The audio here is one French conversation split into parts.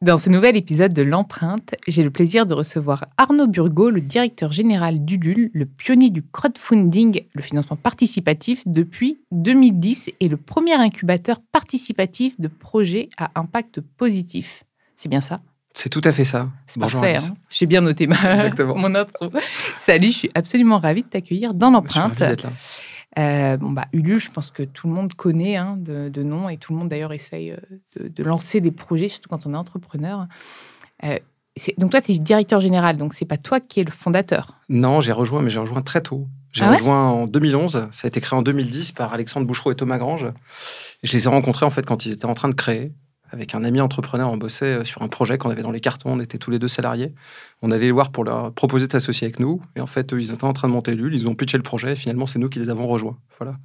Dans ce nouvel épisode de L'Empreinte, j'ai le plaisir de recevoir Arnaud Burgot, le directeur général d'Ulule, le pionnier du crowdfunding, le financement participatif, depuis 2010 et le premier incubateur participatif de projets à impact positif. C'est bien ça? C'est tout à fait ça. C'est parfait. Hein j'ai bien noté ma, mon intro. Salut, je suis absolument ravie de t'accueillir dans L'Empreinte. Je suis d'être là. Euh, bon, bah, Ulule, je pense que tout le monde connaît hein, de, nom et tout le monde d'ailleurs essaye euh, de, lancer des projets, surtout quand on est entrepreneur. Euh, donc toi, tu es directeur général, donc c'est pas toi qui es le fondateur? Non, j'ai rejoint, mais j'ai rejoint très tôt. J'ai ah rejoint en 2011. Ça a été créé en 2010 par Alexandre Bouchereau et Thomas Grange. je les ai rencontrés en fait quand ils étaient en train de créer avec un ami entrepreneur, on bossait euh, sur un projet qu'on avait dans les cartons, on était tous les deux salariés. On allait les voir pour leur proposer de s'associer avec nous. Et en fait, eux, ils étaient en train de monter l'UL, ils ont pitché le projet, et finalement, c'est nous qui les avons rejoints. Voilà.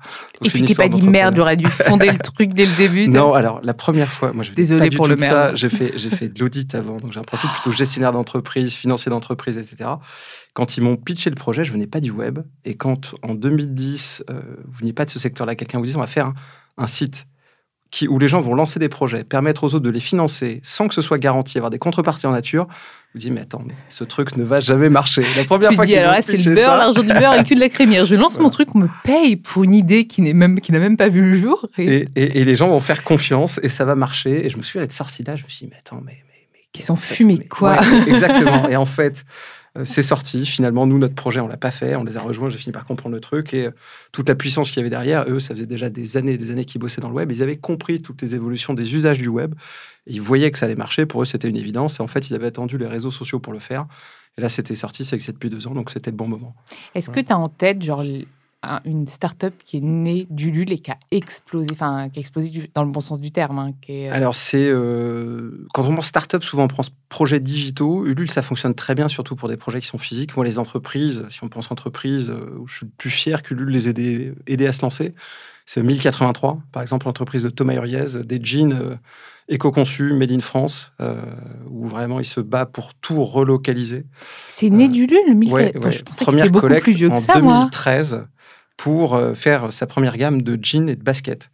et puis t'es pas dit merde, j'aurais dû fonder le truc dès le début. Non, alors la première fois, moi je Désolé pour le ça. J'ai fait, j'ai fait de l'audit avant, donc j'ai un profil plutôt gestionnaire d'entreprise, financier d'entreprise, etc. Quand ils m'ont pitché le projet, je venais pas du web. Et quand en 2010, euh, vous venez pas de ce secteur-là, quelqu'un vous dit on va faire un site où les gens vont lancer des projets, permettre aux autres de les financer sans que ce soit garanti, avoir des contreparties en nature, vous dites, mais attends, mais ce truc ne va jamais marcher. La première tu fois dis, alors là, c'est le beurre, l'argent du beurre et cul de la crémière. Je lance mon truc, on me paye pour une idée qui n'a même, même pas vu le jour. Et... Et, les gens vont faire confiance et ça va marcher. Et je me suis être sorti là, je me suis dit, mais attends, mais. mais, mais Ils ont fumé quoi Exactement. et en fait, c'est sorti. Finalement, nous, notre projet, on l'a pas fait. On les a rejoints. J'ai fini par comprendre le truc. Et euh, toute la puissance qu'il y avait derrière, eux, ça faisait déjà des années et des années qu'ils bossaient dans le web. Ils avaient compris toutes les évolutions des usages du web. ils voyaient que ça allait marcher. Pour eux, c'était une évidence. Et en fait, ils avaient attendu les réseaux sociaux pour le faire. Et là, c'était sorti. Ça existe depuis deux ans. Donc, c'était le bon moment. Est-ce que tu as en tête, genre, une start-up qui est née d'Ulule et qui a explosé, enfin, qui a explosé dans le bon sens du terme. Hein, euh, Alors, c'est. Euh, quand on pense start-up, souvent on pense projets digitaux. Ulule, ça fonctionne très bien, surtout pour des projets qui sont physiques. Moi, les entreprises, si on pense entreprise, euh, je suis plus fier qu'Ulule les ait aidés à se lancer. C'est 1083, par exemple, l'entreprise de Thomas Huriez, des jeans éco-conçus, made in France, où vraiment il se bat pour tout relocaliser. C'est né d'Ulule, 1083 Je pensais que beaucoup plus vieux que en ça, 2013 pour euh, faire sa première gamme de jeans et de baskets.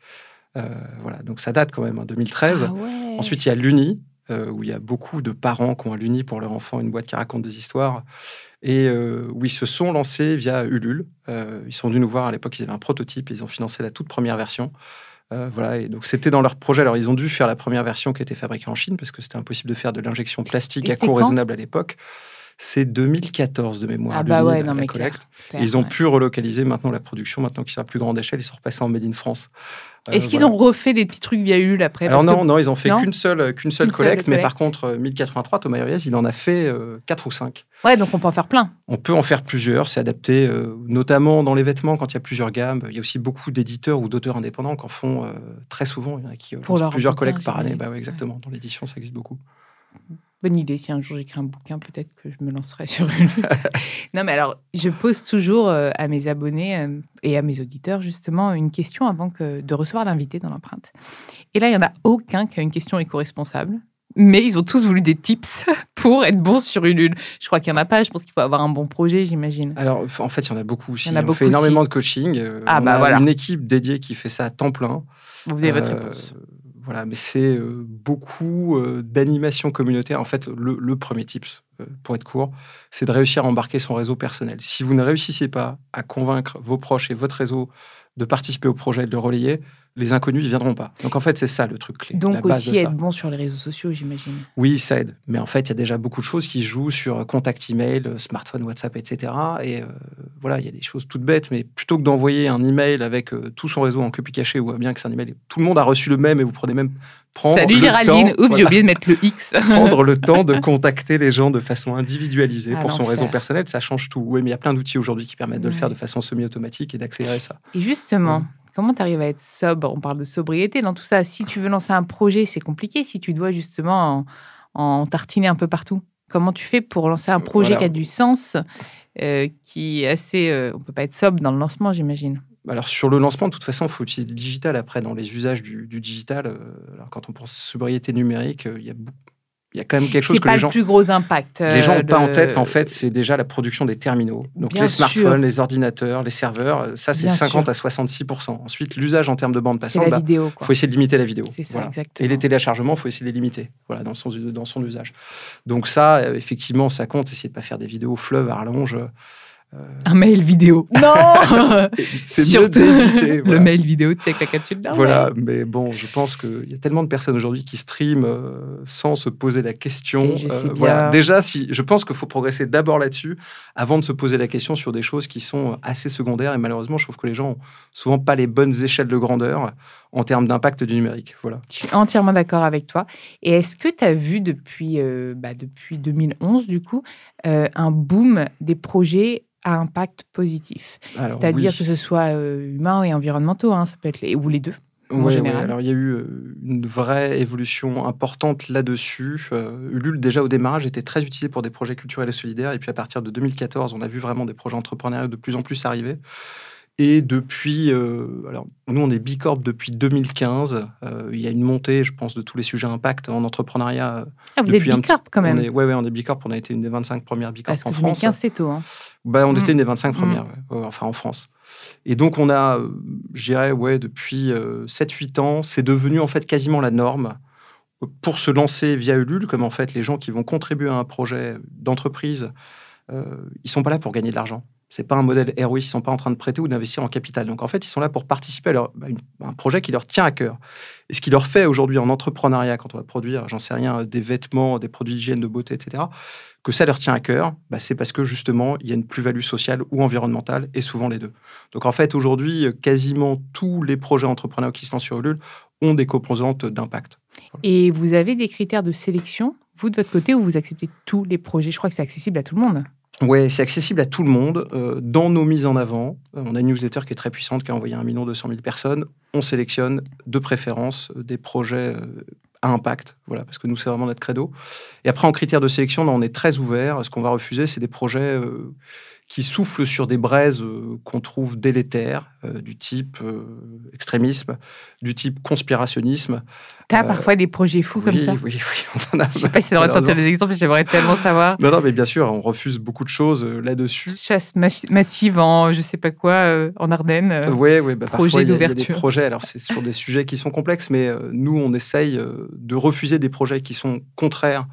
Euh, voilà, donc ça date quand même, en hein, 2013. Ah Ensuite, il y a l'Uni, euh, où il y a beaucoup de parents qui ont à l'Uni pour leur enfant une boîte qui raconte des histoires, et où ils se sont lancés via Ulule. ils sont venus nous voir à l'époque, ils avaient un prototype, ils ont financé la toute première version. voilà, et donc c'était dans leur projet. Alors ils ont dû faire la première version qui était fabriquée en Chine parce que c'était impossible de faire de l'injection plastique à coût raisonnable à l'époque. C'est 2014 de mémoire. Ah bah ouais, non, mais collecte. ils ont pu relocaliser maintenant la production, maintenant qu'ils sont à plus grande échelle, ils sont repassés en Made in France. Euh, Est-ce qu'ils ont refait des petits trucs via Ulule après? Alors non, non, ils ont fait qu'une seule, qu'une seule, collecte, mais par contre, 1083, euh, Thomas Huriez, il en a fait euh, 4 ou 5. Ouais, donc on peut en faire plein. On peut en faire plusieurs, c'est adapté, euh, notamment dans les vêtements, quand il y a plusieurs gammes. Il y a aussi beaucoup d'éditeurs ou d'auteurs indépendants qui en font très souvent, il y en a qui Pour plusieurs collectes par année. Bah ouais, exactement, dans l'édition, ça existe beaucoup. Bonne idée. Si un jour j'écris un bouquin, peut-être que je me lancerai sur une. non, mais alors, je pose toujours euh, à mes abonnés euh, et à mes auditeurs, justement, une question avant que de recevoir l'invité dans l'empreinte. Et là, il n'y en a aucun qui a une question éco-responsable. Mais ils ont tous voulu des tips pour être bons sur une lune. Je crois qu'il n'y en a pas. Je pense qu'il faut avoir un bon projet, j'imagine. Alors, en fait, il y en a beaucoup aussi. on fait énormément de coaching. Euh, ah, on bah a voilà. une équipe dédiée qui fait ça à temps plein. Vous avez votre réponse. Voilà, mais c'est euh, beaucoup euh, d'animation communautaire. En fait, le, premier tips, euh, pour être court, c'est de réussir à embarquer son réseau personnel. Si vous ne réussissez pas à convaincre vos proches et votre réseau de participer au projet et de le relayer, les inconnus ne viendront pas. Donc en fait, c'est ça le truc clé. Donc aussi être bon sur les réseaux sociaux, j'imagine. Oui, ça aide. Mais en fait, il y a déjà beaucoup de choses qui jouent sur contact email, smartphone, WhatsApp, etc. Et euh, voilà, il y a des choses toutes bêtes, mais plutôt que d'envoyer un email avec euh, tout son réseau en copie cachée ou bien que c'est un email, tout le monde a reçu le même et vous prenez même prendre Salut Géraldine, oups, j'ai oublié de mettre le X. prendre le temps de contacter les gens de façon individualisée pour son réseau personnel, ça change tout. Oui, mais il y a plein d'outils aujourd'hui qui permettent de le faire de façon semi-automatique et d'accélérer ça. Et justement, Comment tu arrives à être sobre? On parle de sobriété dans tout ça. Si tu veux lancer un projet, c'est compliqué. Si tu dois justement en, tartiner un peu partout, comment tu fais pour lancer un projet qui a du sens, euh, qui est assez. Euh, on peut pas être sobre dans le lancement, j'imagine? Alors sur le lancement, de toute façon, il faut utiliser le digital après dans les usages du, digital. Euh, alors, quand on pense sobriété numérique, il y a il y a quand même quelque chose que les gens. C'est pas le plus gros impact. Les gens n'ont pas en euh, tête qu'en fait, c'est déjà la production des terminaux. Donc les smartphones, les ordinateurs, les serveurs, euh, ça c'est 50 à 66% Ensuite, l'usage en termes de bande passante, il bah, faut essayer de limiter la vidéo. C'est ça, exactement. Et les téléchargements, il faut essayer de les limiter voilà, dans, son, dans son usage. Donc ça, euh, effectivement, ça compte. Essayer de pas faire des vidéos fleuves à rallonge. Un mail vidéo. Non C'est mieux. Le mail vidéo, tu sais, avec la capture de Voilà, mais bon, je pense qu'il y a tellement de personnes aujourd'hui qui streament euh, sans se poser la question. Euh, voilà. Déjà, si, je pense qu'il faut progresser d'abord là-dessus avant de se poser la question sur des choses qui sont assez secondaires. Et malheureusement, je trouve que les gens n'ont souvent pas les bonnes échelles de grandeur en termes d'impact du numérique. Voilà. Je suis entièrement d'accord avec toi. Et est-ce que tu as vu depuis, euh, bah, depuis 2011, du coup, un boom des projets à impact positif? C'est-à-dire que ce soit euh, humain et environnementaux, hein, ça peut être les, ou les deux. en général. alors il y a eu euh, une vraie évolution importante là-dessus. Euh, Ulule, déjà au démarrage, était très utilisé pour des projets culturels et solidaires. Et puis à partir de 2014, on a vu vraiment des projets entrepreneuriaux de plus en plus arriver. Et depuis, euh, alors nous on est Bicorp depuis 2015. Euh, il y a une montée, je pense, de tous les sujets impact en entrepreneuriat. Ah, vous êtes Bicorp quand même. Oui, ouais, on est Bicorp. On a été une des 25 premières Bicorp Parce en que France. 2015 c'est tôt. Hein. Bah, on était mm. une des 25 premières, mm. enfin en France. Et donc on a, euh, je dirais, ouais, depuis 7-8 ans, c'est devenu en fait quasiment la norme pour se lancer via Ulule, comme en fait les gens qui vont contribuer à un projet d'entreprise, euh, ils sont pas là pour gagner de l'argent. C'est pas un modèle ROI, ils sont pas en train de prêter ou d'investir en capital. Donc en fait, ils sont là pour participer à, bah, un projet qui leur tient à cœur. Et ce qui leur fait aujourd'hui en entrepreneuriat, quand on va produire, j'en sais rien, des vêtements, des produits d'hygiène, de beauté, etc., que ça leur tient à cœur, bah, c'est parce que justement, il y a une plus-value sociale ou environnementale, et souvent les deux. Donc en fait, aujourd'hui, quasiment tous les projets entrepreneuriaux qui sont sur Ulule ont des composantes d'impact. Et vous avez des critères de sélection, vous de votre côté, où vous acceptez tous les projets? Je crois que c'est accessible à tout le monde. Oui, c'est accessible à tout le monde. Euh, dans nos mises en avant, euh, on a une newsletter qui est très puissante, qui a envoyé 1 million 200 000 personnes. On sélectionne de préférence euh, des projets à impact, voilà, parce que nous, c'est vraiment notre credo. Et après, en critère de sélection, on est très ouvert. Ce qu'on va refuser, c'est des projets qui soufflent sur des braises qu'on trouve délétères, du type extrémisme, du type conspirationnisme. Tu as parfois des projets fous comme ça Oui, oui, on en a. Je sais pas si ça devrait des exemples, j'aimerais tellement savoir. Non, non, mais bien sûr, on refuse beaucoup de choses là-dessus. Chasse massive en, je sais pas quoi, en Ardennes. oui, oui, bah, projet d'ouverture. des projets, alors c'est sur des sujets qui sont complexes, mais nous, on essaye de refuser des projets qui sont contraires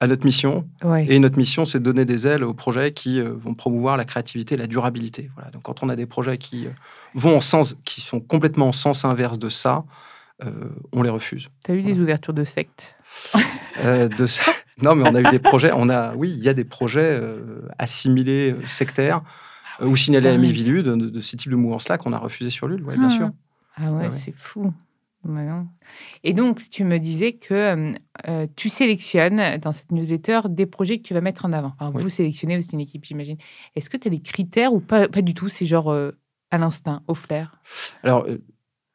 à notre mission. Et notre mission, c'est de donner des ailes aux projets qui euh, vont promouvoir la créativité et la durabilité. Voilà. Donc, quand on a des projets qui euh, vont en sens, qui sont complètement en sens inverse de ça, euh, on les refuse. Tu as eu des ouvertures de sectes de ça Non, mais on a eu des projets. On a, oui, il y a des projets assimilés sectaires ou signalés à la Mivilude de, de, ce type de mouvance-là qu'on a refusé sur l'UL. Bien ah. sûr. Ah ouais. c'est fou. Et donc, tu me disais que euh, euh, tu sélectionnes dans cette newsletter des projets que tu vas mettre en avant. Vous sélectionnez, vous êtes une équipe, j'imagine. Est-ce que tu as des critères ou pas, pas du tout C'est genre euh, à l'instinct, au flair? Alors,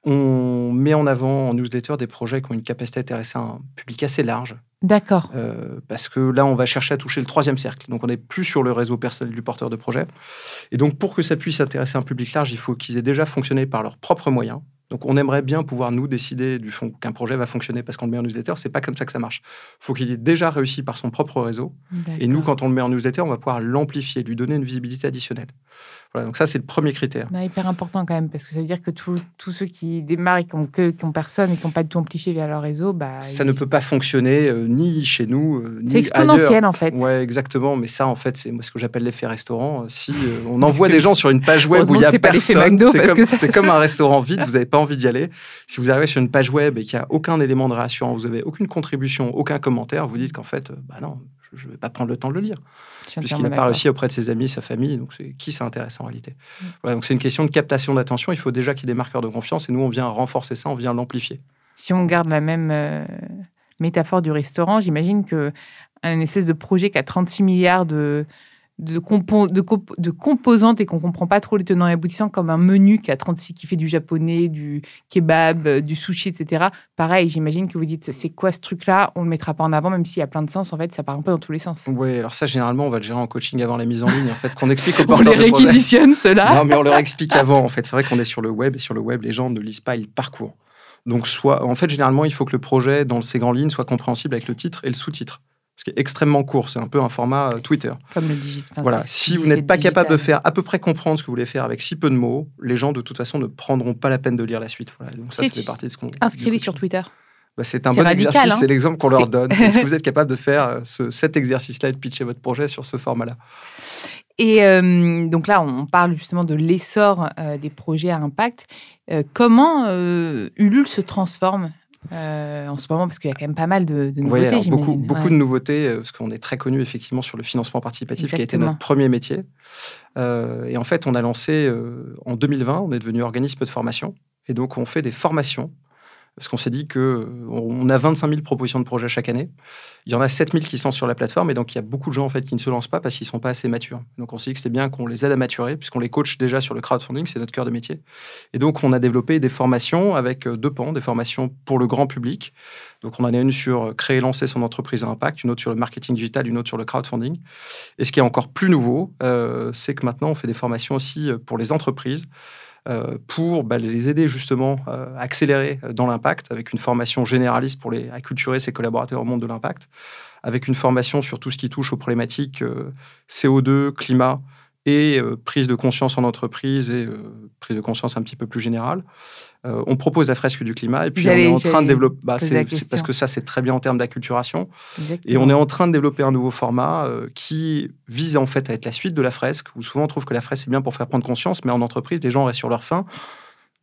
on met en avant en newsletter des projets qui ont une capacité à intéresser un public assez large. D'accord. parce que là, on va chercher à toucher le troisième cercle. Donc, on n'est plus sur le réseau personnel du porteur de projet. Et donc, pour que ça puisse intéresser un public large, il faut qu'ils aient déjà fonctionné par leurs propres moyens. Donc, on aimerait bien pouvoir, nous, décider du fond qu'un projet va fonctionner parce qu'on le met en newsletter. C'est pas comme ça que ça marche. Il faut qu'il ait déjà réussi par son propre réseau. Et nous, quand on le met en newsletter, on va pouvoir l'amplifier, lui donner une visibilité additionnelle donc ça, c'est le premier critère. C'est hyper important quand même, parce que ça veut dire que tous ceux qui démarrent et qui n'ont personne et qui n'ont pas du tout amplifié via leur réseau, bah, ça ne peut pas fonctionner euh, ni chez nous, euh, C'est exponentiel en fait. Ouais, exactement. Mais ça, en fait, c'est ce que j'appelle l'effet restaurant. Euh, si on envoie des gens sur une page web où il y a personne, c'est comme, comme un restaurant vide, vous n'avez pas envie d'y aller. Si vous arrivez sur une page web et qu'il n'y a aucun élément de réassurance, vous n'avez aucune contribution, aucun commentaire, vous dites qu'en fait, bah non, je ne vais pas prendre le temps de le lire. Puisqu'il n'a pas réussi auprès de ses amis, sa famille. Donc, qui ça intéresse en réalité mm. voilà, Donc, c'est une question de captation d'attention. Il faut déjà qu'il y ait des marqueurs de confiance. Et nous, on vient renforcer ça, on vient l'amplifier. Si on garde la même euh, métaphore du restaurant, j'imagine qu'un espèce de projet qui a 36 milliards de, de, de, composantes et qu'on comprend pas trop les tenants et aboutissants, comme un menu qui, a 36, qui fait du japonais, du kebab, euh, du sushi, etc. Pareil, j'imagine que vous dites, c'est quoi ce truc-là? On le mettra pas en avant, même s'il y a plein de sens. En fait, ça part un peu dans tous les sens. Oui, alors ça, généralement, on va le gérer en coaching avant la mise en ligne. En fait, ce qu'on explique aux On les réquisitionne, cela Non, mais on leur explique avant. En fait, c'est vrai qu'on est sur le web et sur le web, les gens ne lisent pas, ils parcourent. Donc, soit, en fait, généralement, il faut que le projet, dans ses grandes lignes, soit compréhensible avec le titre et le sous-titre ce qui est extrêmement court. C'est un peu un format euh, Twitter. Comme le digital. Voilà. Si vous n'êtes pas capable de faire à peu près comprendre ce que vous voulez faire avec si peu de mots, les gens de toute façon ne prendront pas la peine de lire la suite. Voilà. Donc ça, c'est partie de ce qu'on. Inscrivez sur Twitter. Bah, c'est un bon exercice, hein. c'est l'exemple qu'on leur donne. Est-ce que vous êtes capable de faire euh, ce, cet exercice-là et de pitcher votre projet sur ce format-là? Et euh, donc là, on parle justement de l'essor des projets à impact. comment Ulule se transforme euh, en ce moment parce qu'il y a quand même pas mal de, nouveautés. Oui, beaucoup, beaucoup de nouveautés, euh, parce qu'on est très connu effectivement sur le financement participatif, qui a été notre premier métier. Euh, et en fait, on a lancé en 2020, on est devenu organisme de formation, et donc on fait des formations parce qu'on s'est dit qu'on a 25 000 propositions de projets chaque année. Il y en a 7 000 qui sont sur la plateforme, et donc il y a beaucoup de gens en fait, qui ne se lancent pas parce qu'ils ne sont pas assez matures. Donc on s'est dit que c'est bien qu'on les aide à maturer, puisqu'on les coach déjà sur le crowdfunding, c'est notre cœur de métier. Et donc on a développé des formations avec euh, deux pans, des formations pour le grand public. Donc on en a une sur créer et lancer son entreprise à impact, une autre sur le marketing digital, une autre sur le crowdfunding. Et ce qui est encore plus nouveau, euh, c'est que maintenant on fait des formations aussi euh, pour les entreprises. Euh, pour bah, les aider justement euh, à accélérer euh, dans l'impact avec une formation généraliste pour les acculturer ses collaborateurs au monde de l'impact, avec une formation sur tout ce qui touche aux problématiques CO2, climat, et euh, prise de conscience en entreprise et euh, prise de conscience un petit peu plus générale. Euh, on propose la fresque du climat et puis on est en train de développer. Bah, c'est parce que ça, c'est très bien en termes d'acculturation. Et on est en train de développer un nouveau format qui vise en fait à être la suite de la fresque, où souvent on trouve que la fresque c'est bien pour faire prendre conscience, mais en entreprise, les gens restent sur leur faim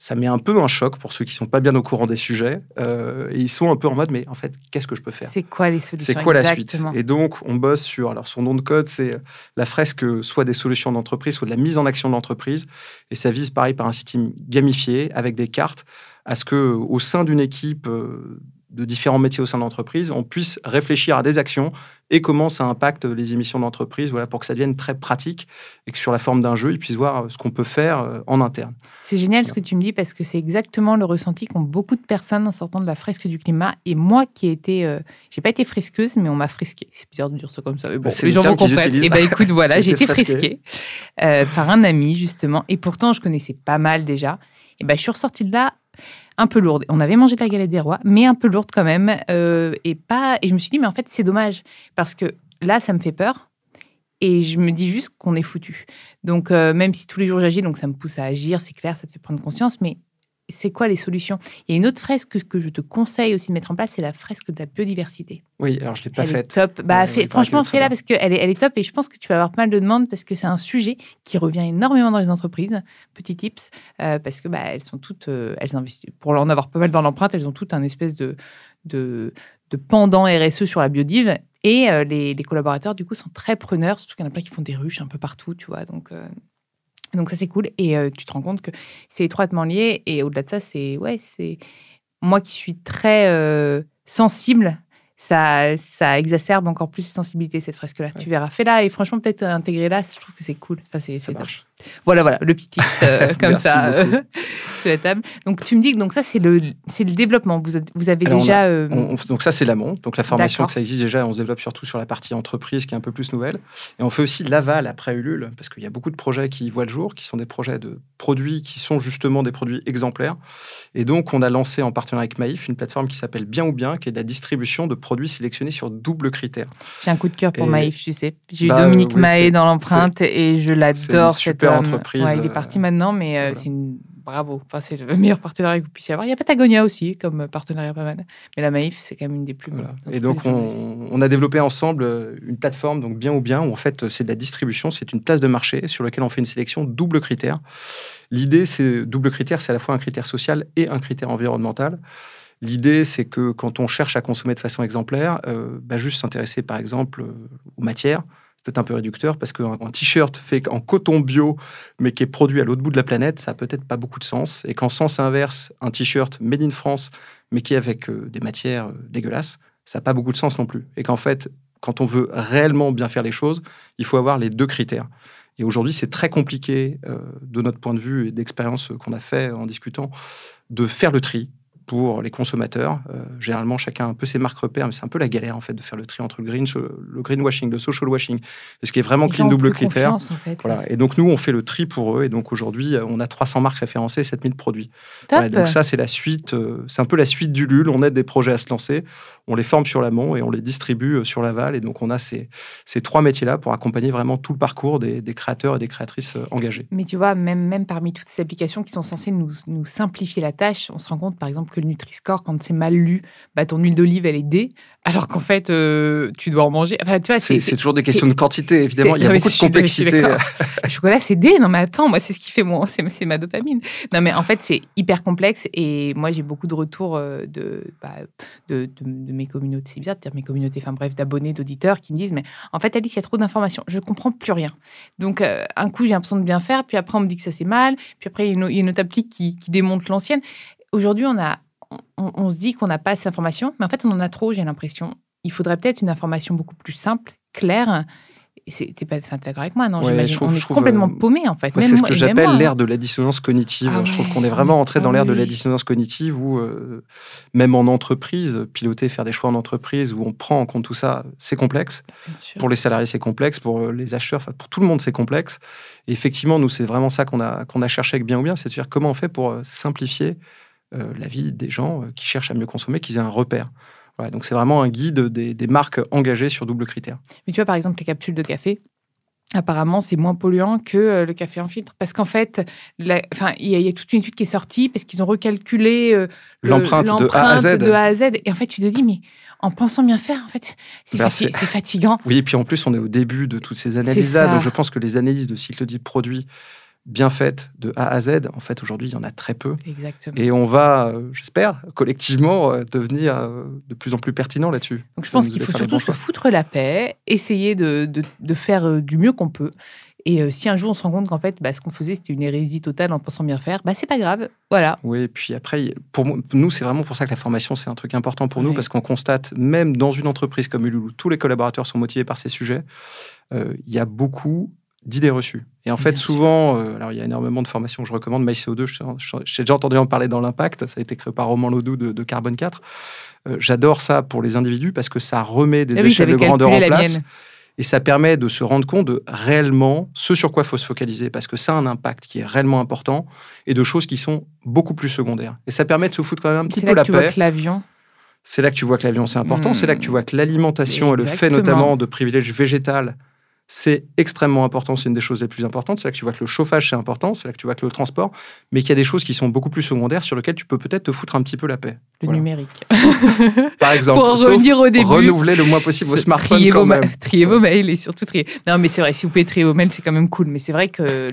ça met un peu un choc pour ceux qui sont pas bien au courant des sujets. Euh, et ils sont un peu en mode, mais en fait, qu'est-ce que je peux faire? C'est quoi les solutions C'est quoi la suite? Et donc, on bosse sur, alors son nom de code, c'est la fresque soit des solutions d'entreprise, soit de la mise en action de l'entreprise. Et ça vise, pareil, par un système gamifié, avec des cartes, à ce que au sein d'une équipe euh, de différents métiers au sein de l'entreprise, on puisse réfléchir à des actions et comment ça impacte les émissions d'entreprise, voilà, pour que ça devienne très pratique et que sur la forme d'un jeu, ils puissent voir ce qu'on peut faire euh, en interne. C'est génial ce que tu me dis parce que c'est exactement le ressenti qu'ont beaucoup de personnes en sortant de la fresque du climat. Et moi qui ai été, euh, j'ai pas été fresqueuse, mais on m'a fresqué. C'est bizarre de dire ça comme ça, mais bon, bah, les gens vont comprendre. Et eh ben écoute, voilà, j'ai été fresquée euh, par un ami justement, et pourtant je connaissais pas mal déjà. Et ben je suis ressortie de là un peu lourde. On avait mangé de la galette des rois, mais un peu lourde quand même. Euh, et, pas... et je me suis dit, mais en fait, c'est dommage. Parce que là, ça me fait peur. Et je me dis juste qu'on est foutu. Donc, euh, même si tous les jours j'agis, donc ça me pousse à agir, c'est clair, ça te fait prendre conscience. Mais c'est quoi les solutions? Il y a une autre fresque que je te conseille aussi de mettre en place, c'est la fresque de la biodiversité. Oui, alors je ne l'ai pas faite. top. Bah, franchement, fais-la parce qu'elle est, elle est top et je pense que tu vas avoir pas mal de demandes parce que c'est un sujet qui revient énormément dans les entreprises. Petit tips, euh, parce que bah, elles sont toutes, euh, elles investissent, pour en avoir pas mal dans l'empreinte, elles ont toutes un espèce de, de, pendant RSE sur la biodive. Et euh, les, les, collaborateurs, du coup, sont très preneurs, surtout qu'il y en a plein qui font des ruches un peu partout, tu vois. Donc, donc ça c'est cool. Et euh, tu te rends compte que c'est étroitement lié. Et au-delà de ça c'est ouais c'est moi qui suis très euh, sensible ça, ça exacerbe encore plus de sensibilité cette fresque là tu verras fais-la et franchement peut-être intégrer là je trouve que c'est cool enfin, c'est ça marche voilà voilà le petit tips euh, comme ça sous la table. Donc tu me dis que donc ça c'est le c'est le développement. Vous, vous avez déjà. Euh, donc ça c'est l'amont. Donc la formation que ça existe déjà, on se développe surtout sur la partie entreprise qui est un peu plus nouvelle. Et on fait aussi l'aval après Ulule parce qu'il y a beaucoup de projets qui voient le jour, qui sont des projets de produits qui sont justement des produits exemplaires. Et donc on a lancé en partenariat avec Maïf une plateforme qui s'appelle Bien ou Bien, qui est de la distribution de produits sélectionnés sur double critère. J'ai un coup de cœur pour Maïf, je sais. J'ai eu bah, Dominique Mahé dans l'empreinte et je l'adore. C'est une super entreprise. il est parti maintenant, mais euh, c'est une bravo. Enfin, c'est le meilleur partenariat que vous puissiez avoir. Il y a Patagonia aussi comme partenariat pas mal. Mais la Maïf, c'est quand même une des plus voilà. Et donc, on, a développé ensemble euh, une plateforme, donc bien ou bien, où en fait, c'est de la distribution, c'est une place de marché sur laquelle on fait une sélection double critère. L'idée, c'est double critère, c'est à la fois un critère social et un critère environnemental. L'idée, c'est que quand on cherche à consommer de façon exemplaire, euh, bah, juste s'intéresser par exemple euh, aux matières, peut-être un peu réducteur parce qu'un t-shirt fait en coton bio, mais qui est produit à l'autre bout de la planète, ça n'a peut-être pas beaucoup de sens. Et qu'en sens inverse, un t-shirt made in France, mais qui est avec euh, des matières dégueulasses, ça n'a pas beaucoup de sens non plus. Et qu'en fait, quand on veut réellement bien faire les choses, il faut avoir les deux critères. Et aujourd'hui, c'est très compliqué, de notre point de vue et d'expérience qu'on a fait en discutant, de faire le tri pour les consommateurs. Euh, généralement, chacun a un peu ses marques repères, mais c'est un peu la galère en fait de faire le tri entre le, green, le greenwashing, le social washing, et ce qui est vraiment clean double critère. voilà. Et donc nous, on fait le tri pour eux, et donc aujourd'hui, on a 300 marques référencées, 7000 produits. donc ça, c'est la suite, euh, c'est un peu la suite du LUL. On aide des projets à se lancer on les forme sur l'amont et on les distribue euh, sur l'aval. Et donc, on a ces, ces trois métiers-là pour accompagner vraiment tout le parcours des, créateurs et des créatrices engagés. Mais tu vois, même, même parmi toutes ces applications qui sont censées nous, nous simplifier la tâche, on se rend compte, par exemple, que le Nutri-Score, quand c'est mal lu, bah, ton huile d'olive, elle est D alors qu'en fait, euh, tu dois en manger. Enfin, tu vois, c'est, toujours des questions de quantité, évidemment. Il y a beaucoup de complexité. le chocolat, c'est D. Non, mais attends, moi, c'est ce qui fait mon, c'est, ma dopamine. Non, mais en fait, c'est hyper complexe. Et moi, j'ai beaucoup de retours euh, bah, de, de, mes communautés, c'est bien de dire mes communautés, enfin bref, d'abonnés, d'auditeurs qui me disent, mais en fait, Alice, il y a trop d'informations. Je comprends plus rien. Donc, euh, un coup, j'ai l'impression de bien faire. Puis après, on me dit que ça, c'est mal. Puis après, il y a une, autre appli qui, qui démonte l'ancienne. Aujourd'hui, on a on, se dit qu'on n'a pas assez d'informations, mais en fait, on en a trop, j'ai l'impression. Il faudrait peut-être une information beaucoup plus simple, claire. T'es pas d'accord avec moi, non? J'imagine. On est complètement euh, paumé, en fait. c'est ce que j'appelle hein. l'ère de la dissonance cognitive. Ah je trouve qu'on est vraiment entré dans l'ère de la dissonance cognitive où, euh, même en entreprise, piloter, faire des choix en entreprise, où on prend en compte tout ça, c'est complexe. Pour les salariés, c'est complexe. Pour euh, les acheteurs, pour tout le monde, c'est complexe. Et effectivement, nous, c'est vraiment ça qu'on a, qu'on a cherché avec bien ou bien, c'est de dire comment on fait pour simplifier la vie des gens euh, qui cherchent à mieux consommer, qu'ils aient un repère. donc c'est vraiment un guide des, marques engagées sur double critère. Mais tu vois, par exemple, les capsules de café, apparemment, c'est moins polluant que euh, le café en filtre. Parce qu'en fait, il y, a toute une étude qui est sortie parce qu'ils ont recalculé l'empreinte de, A à Z. Et en fait, tu te dis, mais en pensant bien faire, en fait, c'est ben, fatigant. Oui, et puis en plus, on est au début de toutes ces analyses-là. Donc je pense que les analyses de cycle de produit bien faite de A à Z. En fait, aujourd'hui, il y en a très peu. Exactement. Et on va, euh, j'espère, collectivement, euh, devenir euh, de plus en plus pertinent là-dessus. Donc, je pense qu'il faut surtout se foutre la paix, essayer de, de, faire du mieux qu'on peut. Et si un jour on se rend compte qu'en fait, bah, ce qu'on faisait, c'était une hérésie totale en pensant bien faire, bah, c'est pas grave. Voilà. Oui, et puis après, pour nous, c'est vraiment pour ça que la formation, c'est un truc important pour nous, parce qu'on constate, même dans une entreprise comme Ululu, tous les collaborateurs sont motivés par ces sujets. Il y a beaucoup d'idées reçues. Et en fait, souvent, euh, alors il y a énormément de formations que je recommande. MyCO2, j'ai déjà entendu en parler dans l'Impact. Ça a été créé par Roman Lodou de, de Carbone 4. Euh, j'adore ça pour les individus parce que ça remet des ah échelles de grandeur en place. Et ça permet de se rendre compte de réellement ce sur quoi il faut se focaliser, parce que ça a un impact qui est réellement important, et de choses qui sont beaucoup plus secondaires. Et ça permet de se foutre quand même un petit peu la paix. C'est l'avion c'est là que tu vois que l'avion c'est important, c'est là que tu vois que l'alimentation et le fait notamment de privilèges végétal c'est extrêmement important, c'est une des choses les plus importantes. C'est là que tu vois que le chauffage, c'est important, c'est là que tu vois que le transport, mais qu'il y a des choses qui sont beaucoup plus secondaires sur lesquelles tu peux peut-être te foutre un petit peu la paix. Le numérique. Par exemple, pour revenir au début, renouveler le moins possible vos smartphones. Trier, vos, trier vos mails et surtout trier. Non, mais c'est vrai, si vous pouvez trier vos mails, c'est quand même cool. Mais c'est vrai que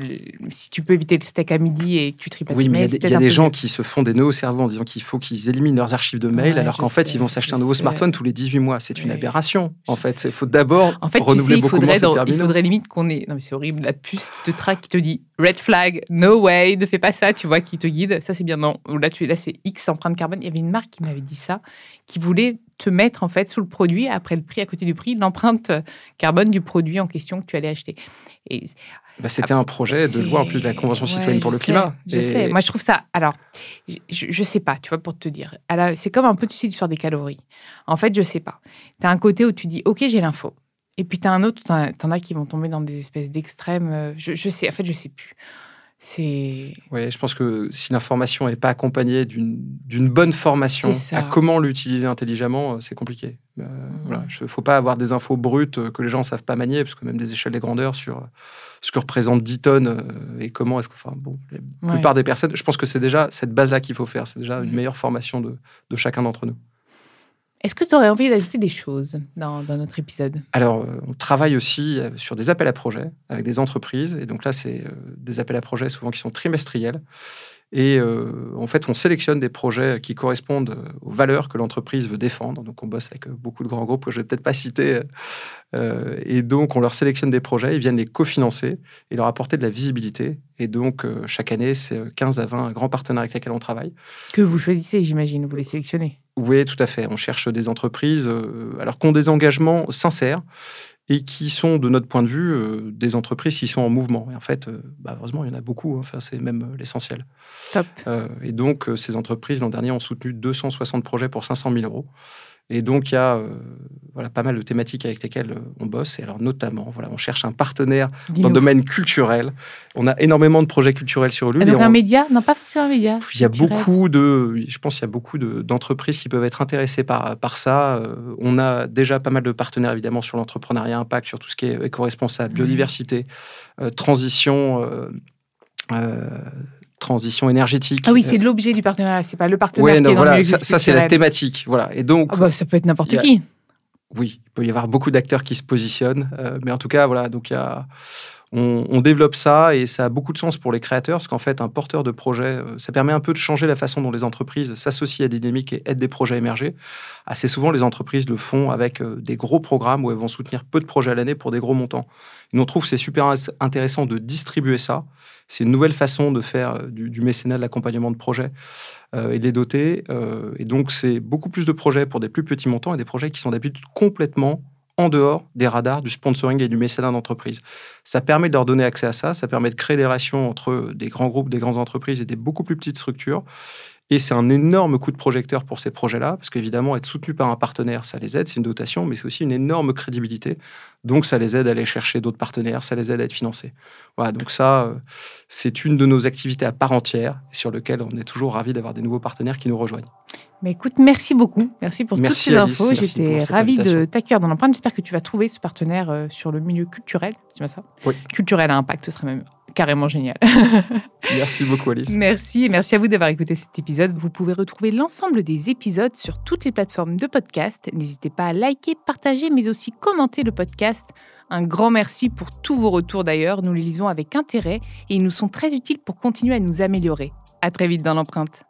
si tu peux éviter le steak à midi et que tu tries pas oui, mais il y a des, gens qui se font des nœuds au cerveau en disant qu'il faut qu'ils éliminent leurs archives de mails, alors qu'en fait, ils vont s'acheter un nouveau smartphone tous les 18 mois. C'est une aberration. En fait, il faut d'abord renouveler beaucoup moins Il faudrait limite qu'on non, mais c'est horrible, la puce qui te traque, qui te dit red flag, no way, ne fais pas ça, tu vois, qui te guide. Ça, c'est bien. Non, là, tu, là c'est X empreinte carbone. Il y avait une marque qui m'avait dit ça, qui voulait te mettre, en fait, sous le produit, après le prix, à côté du prix, l'empreinte carbone du produit en question que tu allais acheter. Et Bah, c'était un projet de loi en plus de la Convention citoyenne pour le climat. Je sais. Moi, je trouve ça. Alors, je, ne sais pas, tu vois, pour te dire. C'est comme un peu, tu sais, l'histoire des calories. En fait, je sais pas. Tu as un côté où tu dis, OK, j'ai l'info. Et puis, tu as un autre, tu en, as qui vont tomber dans des espèces d'extrêmes. Euh, je, je, sais, en fait, je sais plus. C'est. Oui, je pense que si l'information n'est pas accompagnée d'une bonne formation à comment l'utiliser intelligemment, euh, c'est compliqué. Il euh, ne faut pas avoir des infos brutes que les gens ne savent pas manier, parce que même des échelles des grandeurs sur ce que représente 10 tonnes et comment est-ce que. Enfin, bon, la plupart des personnes, je pense que c'est déjà cette base-là qu'il faut faire. C'est déjà une mmh. meilleure formation de, de chacun d'entre nous. Est-ce que tu aurais envie d'ajouter des choses dans, notre épisode? Alors, euh, on travaille aussi euh, sur des appels à projets avec des entreprises. Et donc là, c'est euh, des appels à projets souvent qui sont trimestriels. Et en fait, on sélectionne des projets qui correspondent aux valeurs que l'entreprise veut défendre. Donc, on bosse avec beaucoup de grands groupes que je ne vais peut-être pas citer. et donc, on leur sélectionne des projets, ils viennent les cofinancer et leur apporter de la visibilité. Et donc, chaque année, c'est 15 à 20 grands partenaires avec lesquels on travaille. Que vous choisissez, j'imagine, vous les sélectionnez oui, tout à fait. On cherche des entreprises euh, alors qui ont des engagements sincères et qui sont, de notre point de vue, euh, des entreprises qui sont en mouvement. Et en fait, euh, bah, heureusement, il y en a beaucoup. Hein. Enfin, c'est même l'essentiel. Top. et donc, ces entreprises, l'an dernier, ont soutenu 260 projets pour 500 000 euros. Et donc, il y a euh, voilà, pas mal de thématiques avec lesquelles euh, on bosse. Et alors, notamment, voilà, on cherche un partenaire dans le domaine culturel. On a énormément de projets culturels sur Ulule. Donc, un média? Non, pas forcément un média. Il y a beaucoup de... Je pense qu'il y a beaucoup d'entreprises qui peuvent être intéressées par, par ça. Euh, on a déjà pas mal de partenaires, évidemment, sur l'entrepreneuriat impact, sur tout ce qui est éco-responsable, biodiversité, transition transition énergétique. Ah oui, c'est l'objet du partenariat, c'est pas le partenariat. Oui, non, voilà, ça, c'est la thématique, voilà. Et donc, ah bah, ça peut être n'importe qui. Oui, il peut y avoir beaucoup d'acteurs qui se positionnent, euh, mais en tout cas, voilà, donc il y a, on, développe ça et ça a beaucoup de sens pour les créateurs, parce qu'en fait, un porteur de projet, euh, ça permet un peu de changer la façon dont les entreprises s'associent à des et aident des projets à émerger. Assez souvent, les entreprises le font avec euh, des gros programmes où elles vont soutenir peu de projets à l'année pour des gros montants. nous, on trouve que c'est super intéressant de distribuer ça c'est une nouvelle façon de faire euh, du, mécénat, de l'accompagnement de projets et de les doter. Et donc, c'est beaucoup plus de projets pour des plus petits montants et des projets qui sont d'habitude complètement en dehors des radars du sponsoring et du mécénat d'entreprise. Ça permet de leur donner accès à ça, ça permet de créer des relations entre des grands groupes, des grandes entreprises et des beaucoup plus petites structures. Et c'est un énorme coup de projecteur pour ces projets-là, parce qu'évidemment, être soutenu par un partenaire, ça les aide, c'est une dotation, mais c'est aussi une énorme crédibilité. Donc, ça les aide à aller chercher d'autres partenaires, ça les aide à être financés. Voilà, donc ça, euh, c'est une de nos activités à part entière, sur lequel on est toujours ravi d'avoir des nouveaux partenaires qui nous rejoignent. Mais écoute, merci beaucoup. Merci pour toutes ces infos. J'étais ravie de t'accueillir dans l'empreinte. J'espère que tu vas trouver ce partenaire euh, sur le milieu culturel. Tu vois ça Oui. Culturel à impact, ce serait même carrément génial. merci beaucoup, Alice. Merci et merci à vous d'avoir écouté cet épisode. Vous pouvez retrouver l'ensemble des épisodes sur toutes les plateformes de podcast. N'hésitez pas à liker, partager, mais aussi commenter le podcast. Un grand merci pour tous vos retours d'ailleurs. Nous les lisons avec intérêt et ils nous sont très utiles pour continuer à nous améliorer. À très vite dans l'empreinte.